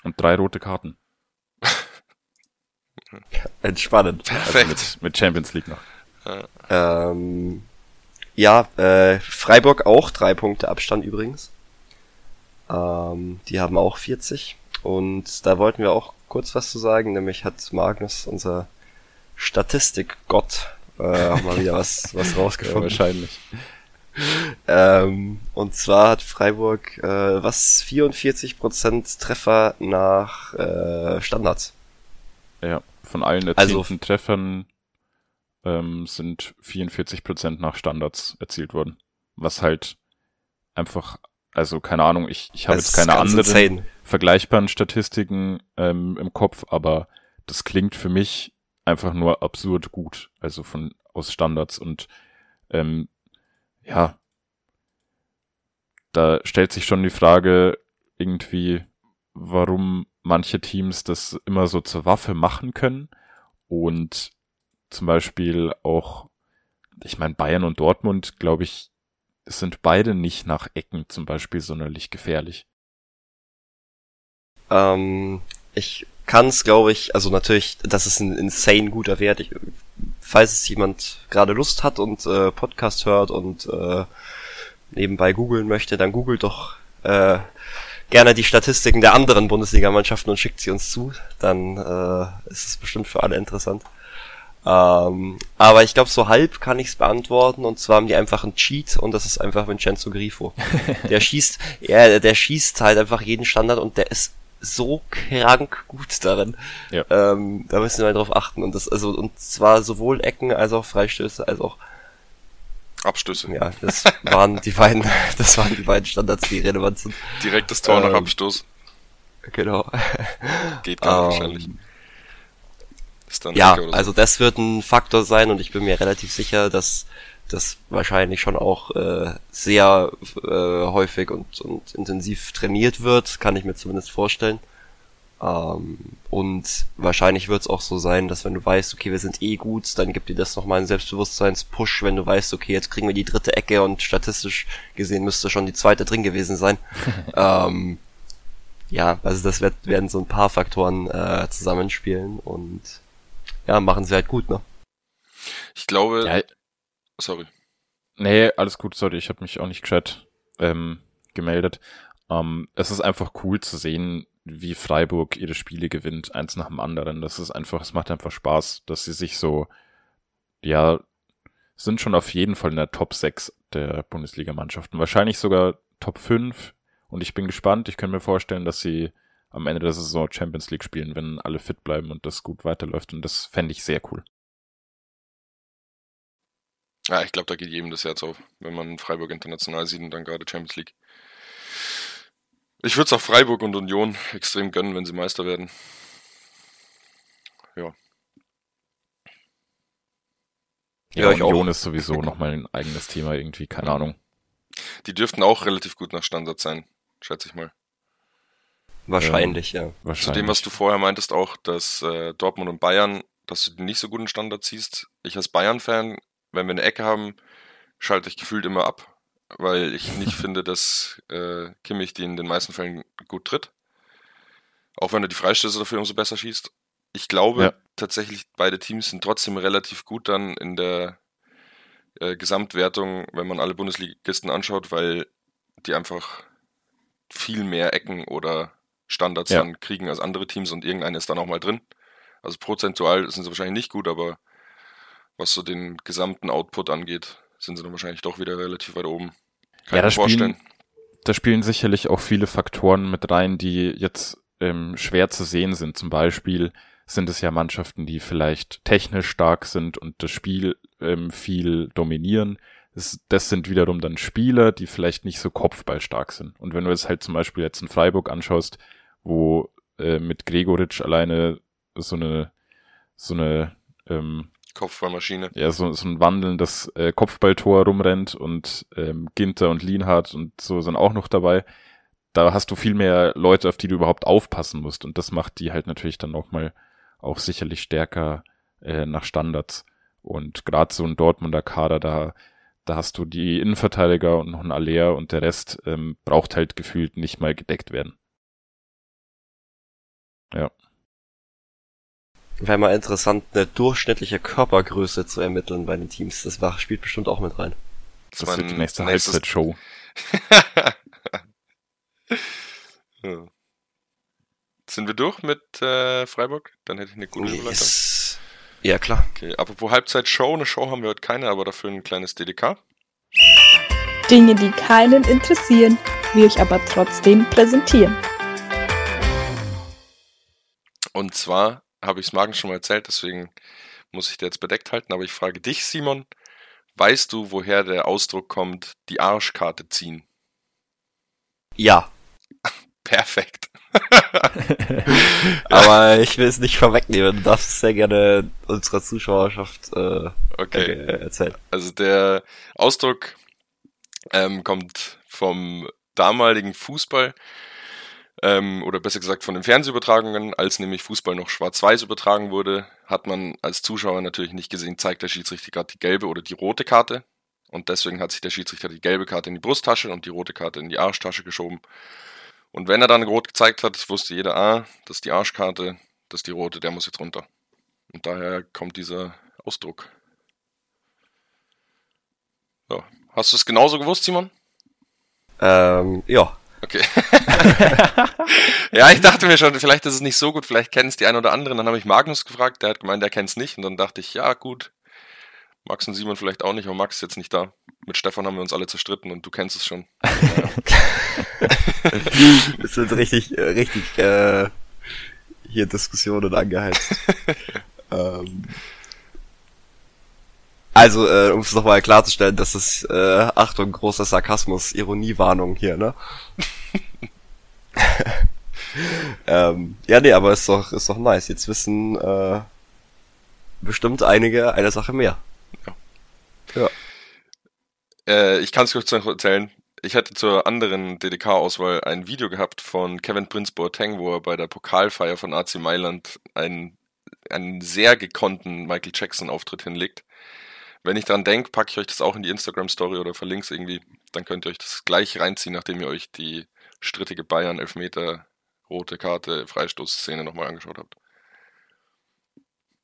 Und drei rote Karten. Entspannend. Perfekt. Also mit, mit, Champions League noch. Ja, ähm, ja äh, Freiburg auch drei Punkte Abstand übrigens. Ähm, die haben auch 40. Und da wollten wir auch kurz was zu sagen, nämlich hat Magnus, unser Statistikgott, äh, auch mal wieder was, was rausgefunden. Ja, wahrscheinlich. Ähm, und zwar hat Freiburg äh, was 44% Treffer nach äh, Standards. Ja, von allen erzielten also, Treffern ähm, sind 44% nach Standards erzielt worden. Was halt einfach also keine Ahnung, ich, ich habe jetzt keine anderen insane. vergleichbaren Statistiken ähm, im Kopf, aber das klingt für mich einfach nur absurd gut, also von aus Standards und ähm, ja, da stellt sich schon die Frage, irgendwie, warum manche Teams das immer so zur Waffe machen können und zum Beispiel auch, ich meine, Bayern und Dortmund, glaube ich, sind beide nicht nach Ecken zum Beispiel sonderlich gefährlich. Ähm, ich kann es, glaube ich, also natürlich, das ist ein insane guter Wert. Ich, falls es jemand gerade Lust hat und äh, Podcast hört und äh, nebenbei googeln möchte, dann googelt doch äh, gerne die Statistiken der anderen Bundesligamannschaften und schickt sie uns zu. Dann äh, ist es bestimmt für alle interessant. Ähm, aber ich glaube, so halb kann ich es beantworten. Und zwar haben die einfach einen Cheat und das ist einfach Vincenzo Grifo. der schießt, ja, der schießt halt einfach jeden Standard und der ist so krank gut darin. Ja. Ähm, da müssen wir mal drauf achten. Und das, also, und zwar sowohl Ecken als auch Freistöße, als auch Abstöße. Ja, das waren die beiden, das waren die beiden Standards, die relevant sind. Direktes Tor ähm, nach Abstoß. Genau. Geht gar nicht um, wahrscheinlich. Ja, so. also das wird ein Faktor sein und ich bin mir relativ sicher, dass das wahrscheinlich schon auch äh, sehr äh, häufig und, und intensiv trainiert wird, kann ich mir zumindest vorstellen. Ähm, und wahrscheinlich wird es auch so sein, dass wenn du weißt, okay, wir sind eh gut, dann gibt dir das nochmal einen Selbstbewusstseinspush, wenn du weißt, okay, jetzt kriegen wir die dritte Ecke und statistisch gesehen müsste schon die zweite drin gewesen sein. ähm, ja, also das wird, werden so ein paar Faktoren äh, zusammenspielen und ja, machen sie halt gut, ne? Ich glaube. Ja, sorry. Nee, alles gut, sorry, ich habe mich auch nicht gescheit ähm, gemeldet. Ähm, es ist einfach cool zu sehen, wie Freiburg ihre Spiele gewinnt, eins nach dem anderen. Das ist einfach, es macht einfach Spaß, dass sie sich so, ja, sind schon auf jeden Fall in der Top 6 der Bundesligamannschaften. Wahrscheinlich sogar Top 5. Und ich bin gespannt. Ich kann mir vorstellen, dass sie am Ende der Saison Champions League spielen, wenn alle fit bleiben und das gut weiterläuft. Und das fände ich sehr cool. Ja, ich glaube, da geht jedem das Herz auf, wenn man Freiburg international sieht und dann gerade Champions League. Ich würde es auch Freiburg und Union extrem gönnen, wenn sie Meister werden. Ja. Ja, ja Union auch. ist sowieso nochmal ein eigenes Thema irgendwie, keine Ahnung. Die dürften auch relativ gut nach Standard sein, schätze ich mal. Wahrscheinlich, ähm, ja. Wahrscheinlich. Zu dem, was du vorher meintest, auch, dass äh, Dortmund und Bayern, dass du nicht so guten Standard ziehst. Ich als Bayern-Fan, wenn wir eine Ecke haben, schalte ich gefühlt immer ab weil ich nicht finde, dass äh, Kimmich die in den meisten Fällen gut tritt. Auch wenn er die Freistöße dafür umso besser schießt. Ich glaube ja. tatsächlich, beide Teams sind trotzdem relativ gut dann in der äh, Gesamtwertung, wenn man alle Bundesligisten anschaut, weil die einfach viel mehr Ecken oder Standards ja. dann kriegen als andere Teams und irgendeine ist dann auch mal drin. Also prozentual sind sie wahrscheinlich nicht gut, aber was so den gesamten Output angeht, sind sie dann wahrscheinlich doch wieder relativ weit oben. Kann ja, da spielen, da spielen sicherlich auch viele Faktoren mit rein, die jetzt ähm, schwer zu sehen sind. Zum Beispiel sind es ja Mannschaften, die vielleicht technisch stark sind und das Spiel ähm, viel dominieren. Das, das sind wiederum dann Spieler, die vielleicht nicht so kopfballstark sind. Und wenn du es halt zum Beispiel jetzt in Freiburg anschaust, wo äh, mit Gregoritsch alleine so eine so eine ähm, Kopfballmaschine. Ja, so, so ein wandelndes äh, Kopfballtor rumrennt und ähm, Ginter und Lienhardt und so sind auch noch dabei. Da hast du viel mehr Leute, auf die du überhaupt aufpassen musst. Und das macht die halt natürlich dann auch mal auch sicherlich stärker äh, nach Standards. Und gerade so ein Dortmunder Kader, da, da hast du die Innenverteidiger und noch ein Alea und der Rest ähm, braucht halt gefühlt nicht mal gedeckt werden. Ja. Wäre mal interessant, eine durchschnittliche Körpergröße zu ermitteln bei den Teams. Das war, spielt bestimmt auch mit rein. Das, das wird die nächste Halbzeit-Show. ja. Sind wir durch mit äh, Freiburg? Dann hätte ich eine gute Überleitung. Ja, klar. Okay, apropos Halbzeit-Show. Eine Show haben wir heute keine, aber dafür ein kleines DDK. Dinge, die keinen interessieren, wir euch aber trotzdem präsentieren. Und zwar habe ich es Magen schon mal erzählt, deswegen muss ich dir jetzt bedeckt halten. Aber ich frage dich, Simon, weißt du, woher der Ausdruck kommt, die Arschkarte ziehen? Ja. Perfekt. Aber ich will es nicht vorwegnehmen. Du darfst es sehr gerne unserer Zuschauerschaft äh, okay. Äh, erzählen. Also der Ausdruck ähm, kommt vom damaligen Fußball ähm, oder besser gesagt von den Fernsehübertragungen, als nämlich Fußball noch schwarz-weiß übertragen wurde, hat man als Zuschauer natürlich nicht gesehen, zeigt der Schiedsrichter gerade die gelbe oder die rote Karte. Und deswegen hat sich der Schiedsrichter die gelbe Karte in die Brusttasche und die rote Karte in die Arschtasche geschoben. Und wenn er dann rot gezeigt hat, wusste jeder, ah, das ist die Arschkarte, das ist die rote, der muss jetzt runter. Und daher kommt dieser Ausdruck. Ja. Hast du es genauso gewusst, Simon? Ähm, ja. Okay. ja, ich dachte mir schon, vielleicht ist es nicht so gut, vielleicht kennen es die ein oder anderen. Dann habe ich Magnus gefragt, der hat gemeint, der kennt es nicht. Und dann dachte ich, ja, gut. Max und Simon vielleicht auch nicht, aber Max ist jetzt nicht da. Mit Stefan haben wir uns alle zerstritten und du kennst es schon. das sind richtig, äh, richtig äh, hier Diskussionen angeheizt. ähm, also, äh, um es nochmal klarzustellen, das ist, äh, Achtung, großer Sarkasmus, Ironiewarnung hier, ne? ähm, ja, nee, aber ist doch, ist doch nice. Jetzt wissen äh, bestimmt einige eine Sache mehr. Ja. ja. Äh, ich kann es kurz noch erzählen. Ich hatte zur anderen DDK-Auswahl ein Video gehabt von Kevin Prince Boateng, wo er bei der Pokalfeier von AC Mailand einen, einen sehr gekonnten Michael Jackson-Auftritt hinlegt. Wenn ich dran denke, packe ich euch das auch in die Instagram-Story oder verlinke es irgendwie. Dann könnt ihr euch das gleich reinziehen, nachdem ihr euch die strittige Bayern Elfmeter, rote Karte, Freistoßszene nochmal angeschaut habt.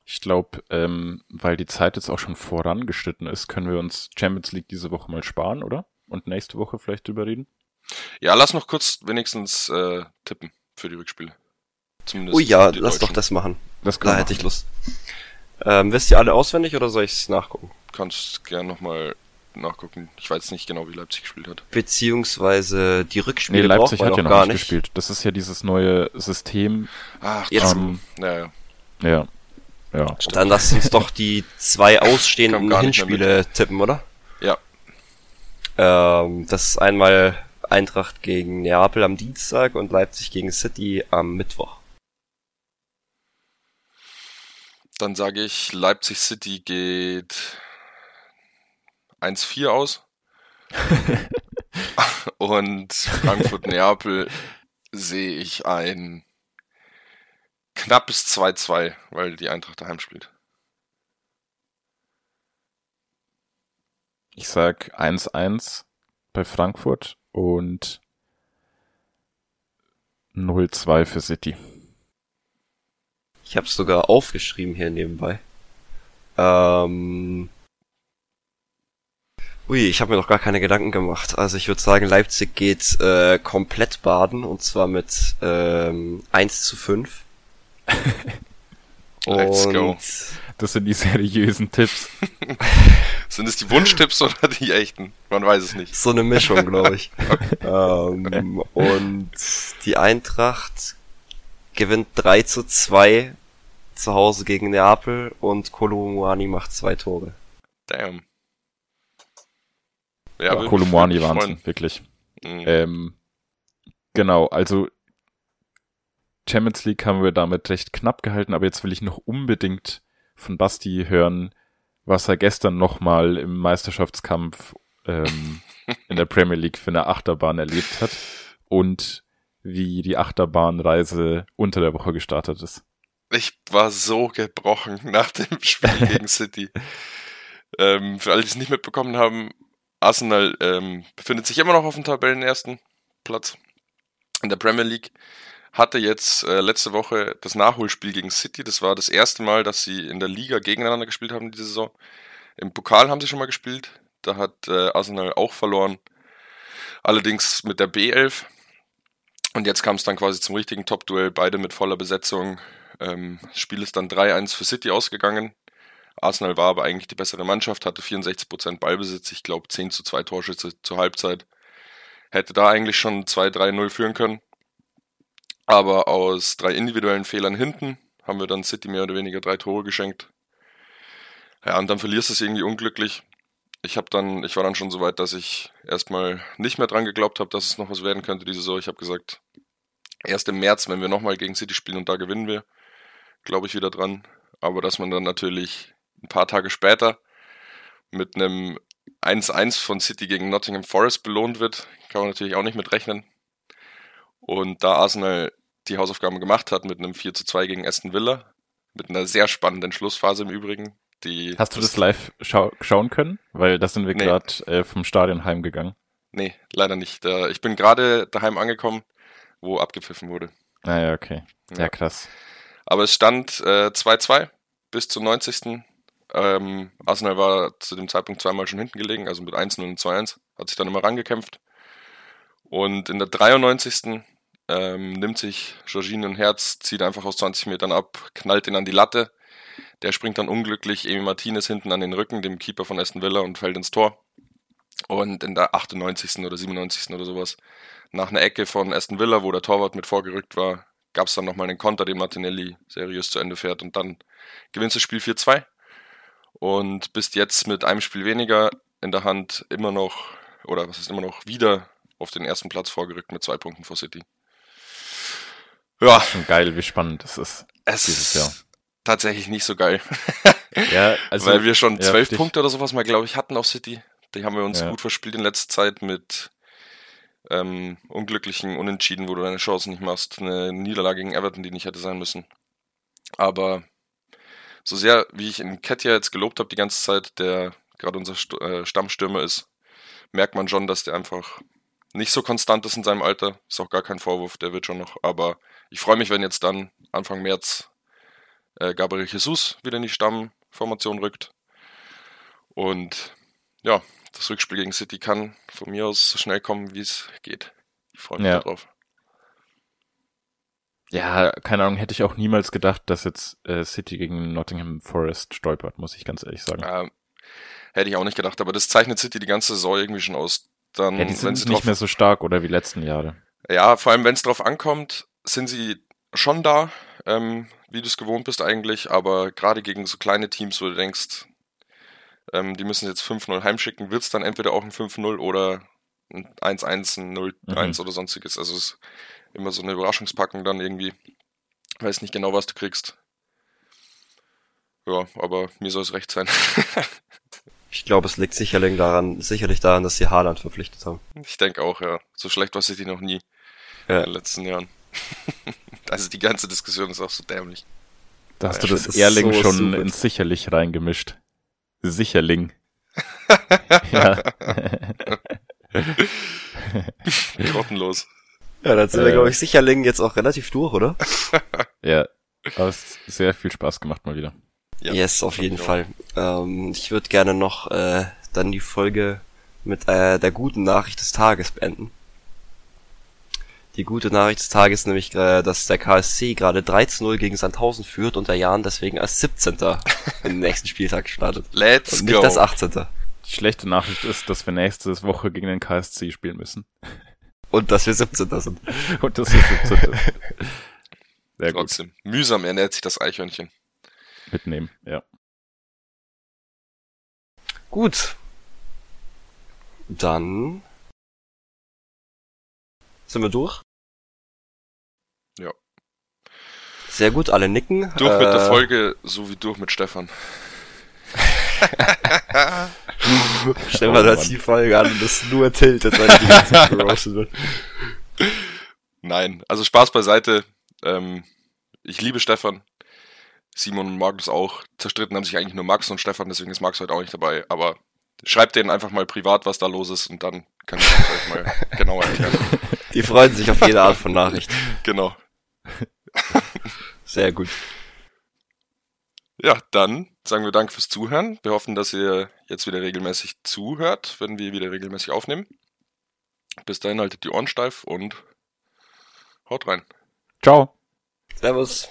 Ich glaube, ähm, weil die Zeit jetzt auch schon vorangeschritten ist, können wir uns Champions League diese Woche mal sparen, oder? Und nächste Woche vielleicht drüber reden? Ja, lass noch kurz wenigstens äh, tippen für die Rückspiele. Zumindest oh ja, lass doch das machen. Das da hätte ich Lust. Ähm, wisst ihr alle auswendig oder soll ich es nachgucken? kannst gern nochmal nachgucken. Ich weiß nicht genau, wie Leipzig gespielt hat. Beziehungsweise die Rückspiele nee, Leipzig hat ja noch gar nicht gespielt. Das ist ja dieses neue System. Ach, jetzt. Ähm, ja, ja. Ja. ja. Dann lasst uns doch die zwei ausstehenden Hinspiele tippen, oder? Ja. Ähm, das ist einmal Eintracht gegen Neapel am Dienstag und Leipzig gegen City am Mittwoch. Dann sage ich, Leipzig City geht 1-4 aus. Und Frankfurt-Neapel sehe ich ein knappes 2-2, weil die Eintracht daheim spielt. Ich sag 1-1 bei Frankfurt und 0-2 für City. Ich habe es sogar aufgeschrieben hier nebenbei. Ähm, Ui, ich habe mir noch gar keine Gedanken gemacht. Also ich würde sagen, Leipzig geht äh, komplett baden und zwar mit ähm, 1 zu 5. Let's und go. Das sind die seriösen Tipps. sind es die Wunschtipps oder die echten? Man weiß es nicht. So eine Mischung, glaube ich. ähm, und die Eintracht gewinnt 3 zu 2 zu Hause gegen Neapel und Kolumuani macht zwei Tore. Damn. Ja, ja Kolumani Wahnsinn, wirklich. Mhm. Ähm, genau, also Champions League haben wir damit recht knapp gehalten, aber jetzt will ich noch unbedingt von Basti hören, was er gestern nochmal im Meisterschaftskampf ähm, in der Premier League für eine Achterbahn erlebt hat und wie die Achterbahnreise unter der Woche gestartet ist. Ich war so gebrochen nach dem Spiel gegen City. Ähm, für alle, die es nicht mitbekommen haben, Arsenal ähm, befindet sich immer noch auf dem Tabellenersten Platz in der Premier League. Hatte jetzt äh, letzte Woche das Nachholspiel gegen City. Das war das erste Mal, dass sie in der Liga gegeneinander gespielt haben diese Saison. Im Pokal haben sie schon mal gespielt. Da hat äh, Arsenal auch verloren. Allerdings mit der B11. Und jetzt kam es dann quasi zum richtigen Top-Duell. Beide mit voller Besetzung. Ähm, das Spiel ist dann 3-1 für City ausgegangen. Arsenal war aber eigentlich die bessere Mannschaft, hatte 64% Ballbesitz, ich glaube 10 zu 2 Torschütze zur Halbzeit. Hätte da eigentlich schon 2-3-0 führen können. Aber aus drei individuellen Fehlern hinten haben wir dann City mehr oder weniger drei Tore geschenkt. Ja, und dann verlierst du es irgendwie unglücklich. Ich habe dann, ich war dann schon so weit, dass ich erstmal nicht mehr dran geglaubt habe, dass es noch was werden könnte diese Saison. Ich habe gesagt, erst im März, wenn wir nochmal gegen City spielen und da gewinnen wir, glaube ich wieder dran. Aber dass man dann natürlich ein paar Tage später mit einem 1-1 von City gegen Nottingham Forest belohnt wird, kann man natürlich auch nicht mit rechnen. Und da Arsenal die Hausaufgaben gemacht hat mit einem 4 zu 2 gegen Aston Villa, mit einer sehr spannenden Schlussphase im Übrigen. Die Hast du das live schau schauen können? Weil da sind wir nee. gerade äh, vom Stadion heimgegangen. Nee, leider nicht. Ich bin gerade daheim angekommen, wo abgepfiffen wurde. Ah ja, okay. Ja, ja krass. Aber es stand 2-2 äh, bis zum 90. Ähm, Arsenal war zu dem Zeitpunkt zweimal schon hinten gelegen, also mit 1-0 und 2-1. Hat sich dann immer rangekämpft. Und in der 93. Ähm, nimmt sich Jorginho ein Herz, zieht einfach aus 20 Metern ab, knallt ihn an die Latte. Der springt dann unglücklich Emi Martinez hinten an den Rücken, dem Keeper von Aston Villa, und fällt ins Tor. Und in der 98. oder 97. oder sowas, nach einer Ecke von Aston Villa, wo der Torwart mit vorgerückt war, gab es dann nochmal einen Konter, den Martinelli seriös zu Ende fährt und dann gewinnt das Spiel 4-2 und bist jetzt mit einem Spiel weniger in der Hand immer noch, oder was ist immer noch, wieder auf den ersten Platz vorgerückt mit zwei Punkten vor City. Ja. Ist schon geil, wie spannend das ist es dieses Jahr. Tatsächlich nicht so geil. ja, also, Weil wir schon zwölf ja, Punkte oder sowas mal, glaube ich, hatten auf City. Die haben wir uns ja. gut verspielt in letzter Zeit mit ähm, unglücklichen Unentschieden, wo du deine Chancen nicht machst. Eine Niederlage gegen Everton, die nicht hätte sein müssen. Aber so sehr, wie ich in Ketja jetzt gelobt habe die ganze Zeit, der gerade unser äh, Stammstürmer ist, merkt man schon, dass der einfach nicht so konstant ist in seinem Alter. Ist auch gar kein Vorwurf, der wird schon noch. Aber ich freue mich, wenn jetzt dann Anfang März äh, Gabriel Jesus wieder in die Stammformation rückt. Und ja, das Rückspiel gegen City kann von mir aus so schnell kommen, wie es geht. Ich freue mich ja. darauf. Ja, keine Ahnung, hätte ich auch niemals gedacht, dass jetzt äh, City gegen Nottingham Forest stolpert, muss ich ganz ehrlich sagen. Ähm, hätte ich auch nicht gedacht, aber das zeichnet City die ganze Saison irgendwie schon aus. Dann, ja, die sind nicht drauf, mehr so stark oder wie letzten Jahre. Ja, vor allem wenn es drauf ankommt, sind sie schon da, ähm, wie du es gewohnt bist eigentlich, aber gerade gegen so kleine Teams, wo du denkst, ähm, die müssen jetzt 5-0 heimschicken, wird es dann entweder auch ein 5-0 oder ein 1-1, ein 0-1 mhm. oder sonstiges. Also es ist immer so eine Überraschungspackung dann irgendwie. Weiß nicht genau, was du kriegst. Ja, aber mir soll es recht sein. ich glaube, es liegt sicherlich daran, sicherlich daran, dass sie Haaland verpflichtet haben. Ich denke auch, ja. So schlecht war City noch nie ja. in den letzten Jahren. also die ganze Diskussion ist auch so dämlich. Da hast ja, du das Erling so schon super. ins Sicherlich reingemischt. Sicherling. ja. Grottenlos. Ja, dann sind äh, wir, glaube ich, Sicherling jetzt auch relativ durch, oder? ja, aber es hat sehr viel Spaß gemacht mal wieder. Ja, yes, auf jeden Fall. Ähm, ich würde gerne noch äh, dann die Folge mit äh, der guten Nachricht des Tages beenden. Die gute Nachricht des Tages ist nämlich, äh, dass der KSC gerade 13-0 gegen Sandhausen führt und der Jan deswegen als 17. im nächsten Spieltag startet. Let's und nicht go. das 18. Die schlechte Nachricht ist, dass wir nächste Woche gegen den KSC spielen müssen. Und dass wir 17. sind. und dass wir 17. sind. Sehr Trotzdem, gut. mühsam ernährt sich das Eichhörnchen. Mitnehmen, ja. Gut. Dann sind wir durch? Ja. Sehr gut, alle nicken. Durch äh, mit der äh, Folge, so wie durch mit Stefan. Stefan oh, hört die Folge an und das nur tiltet, weil die ganze gerostet wird. Nein, also Spaß beiseite. Ähm, ich liebe Stefan. Simon und Markus auch. Zerstritten haben sich eigentlich nur Max und Stefan, deswegen ist Max heute auch nicht dabei. Aber schreibt denen einfach mal privat, was da los ist und dann kann ich euch mal genauer erklären. Die freuen sich auf jede Art von Nachricht. Genau. Sehr gut. Ja, dann sagen wir Dank fürs Zuhören. Wir hoffen, dass ihr jetzt wieder regelmäßig zuhört, wenn wir wieder regelmäßig aufnehmen. Bis dahin haltet die Ohren steif und haut rein. Ciao. Servus.